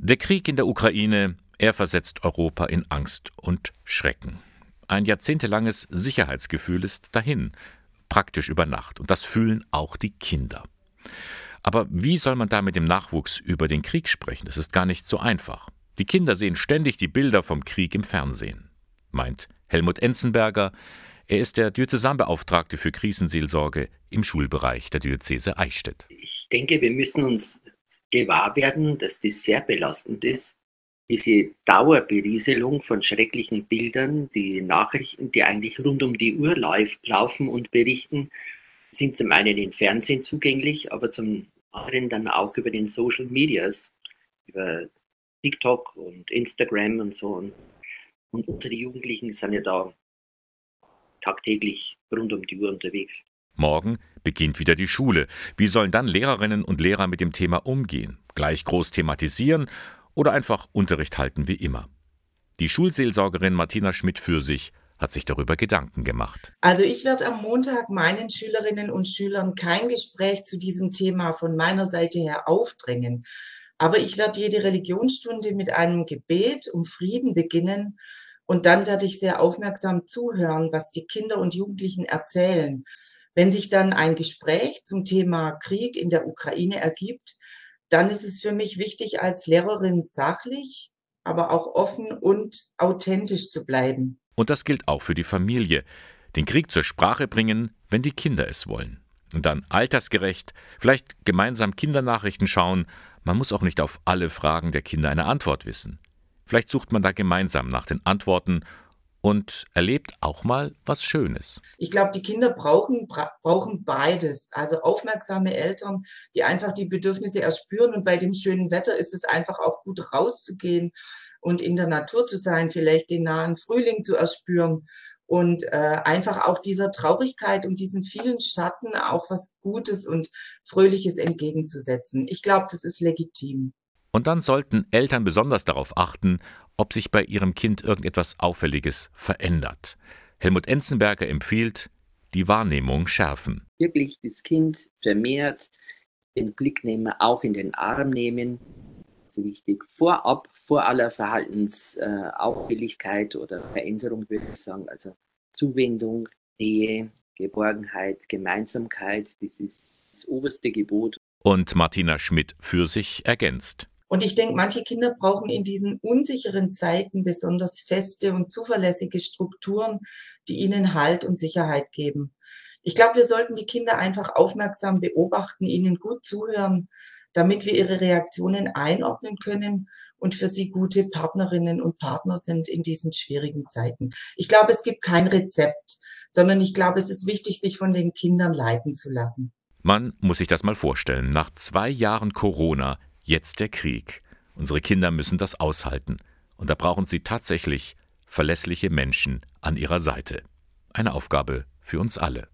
Der Krieg in der Ukraine, er versetzt Europa in Angst und Schrecken. Ein jahrzehntelanges Sicherheitsgefühl ist dahin, praktisch über Nacht. Und das fühlen auch die Kinder. Aber wie soll man da mit dem Nachwuchs über den Krieg sprechen? Das ist gar nicht so einfach. Die Kinder sehen ständig die Bilder vom Krieg im Fernsehen, meint Helmut Enzenberger. Er ist der Diözesanbeauftragte für Krisenseelsorge im Schulbereich der Diözese Eichstätt. Ich denke, wir müssen uns gewahr werden, dass das sehr belastend ist. Diese Dauerberieselung von schrecklichen Bildern, die Nachrichten, die eigentlich rund um die Uhr laufen und berichten, sind zum einen im Fernsehen zugänglich, aber zum anderen dann auch über den Social Medias, über TikTok und Instagram und so. Und unsere Jugendlichen sind ja da tagtäglich rund um die Uhr unterwegs. Morgen beginnt wieder die Schule. Wie sollen dann Lehrerinnen und Lehrer mit dem Thema umgehen? Gleich groß thematisieren oder einfach Unterricht halten wie immer? Die Schulseelsorgerin Martina Schmidt für sich hat sich darüber Gedanken gemacht. Also ich werde am Montag meinen Schülerinnen und Schülern kein Gespräch zu diesem Thema von meiner Seite her aufdrängen. Aber ich werde jede Religionsstunde mit einem Gebet um Frieden beginnen und dann werde ich sehr aufmerksam zuhören, was die Kinder und Jugendlichen erzählen. Wenn sich dann ein Gespräch zum Thema Krieg in der Ukraine ergibt, dann ist es für mich wichtig, als Lehrerin sachlich, aber auch offen und authentisch zu bleiben. Und das gilt auch für die Familie. Den Krieg zur Sprache bringen, wenn die Kinder es wollen. Und dann altersgerecht, vielleicht gemeinsam Kindernachrichten schauen man muss auch nicht auf alle Fragen der Kinder eine Antwort wissen. Vielleicht sucht man da gemeinsam nach den Antworten und erlebt auch mal was Schönes. Ich glaube, die Kinder brauchen, bra brauchen beides. Also aufmerksame Eltern, die einfach die Bedürfnisse erspüren. Und bei dem schönen Wetter ist es einfach auch gut rauszugehen und in der Natur zu sein, vielleicht den nahen Frühling zu erspüren und äh, einfach auch dieser Traurigkeit und diesen vielen Schatten auch was Gutes und Fröhliches entgegenzusetzen. Ich glaube, das ist legitim. Und dann sollten Eltern besonders darauf achten, ob sich bei ihrem Kind irgendetwas Auffälliges verändert. Helmut Enzenberger empfiehlt, die Wahrnehmung schärfen. Wirklich das Kind vermehrt den Blick nehmen, auch in den Arm nehmen. Das ist wichtig. Vorab vor aller Verhaltensauffälligkeit oder Veränderung, würde ich sagen. Also Zuwendung, Nähe, Geborgenheit, Gemeinsamkeit, das ist das oberste Gebot. Und Martina Schmidt für sich ergänzt. Und ich denke, manche Kinder brauchen in diesen unsicheren Zeiten besonders feste und zuverlässige Strukturen, die ihnen Halt und Sicherheit geben. Ich glaube, wir sollten die Kinder einfach aufmerksam beobachten, ihnen gut zuhören, damit wir ihre Reaktionen einordnen können und für sie gute Partnerinnen und Partner sind in diesen schwierigen Zeiten. Ich glaube, es gibt kein Rezept, sondern ich glaube, es ist wichtig, sich von den Kindern leiten zu lassen. Man muss sich das mal vorstellen. Nach zwei Jahren Corona, jetzt der Krieg. Unsere Kinder müssen das aushalten. Und da brauchen sie tatsächlich verlässliche Menschen an ihrer Seite. Eine Aufgabe für uns alle.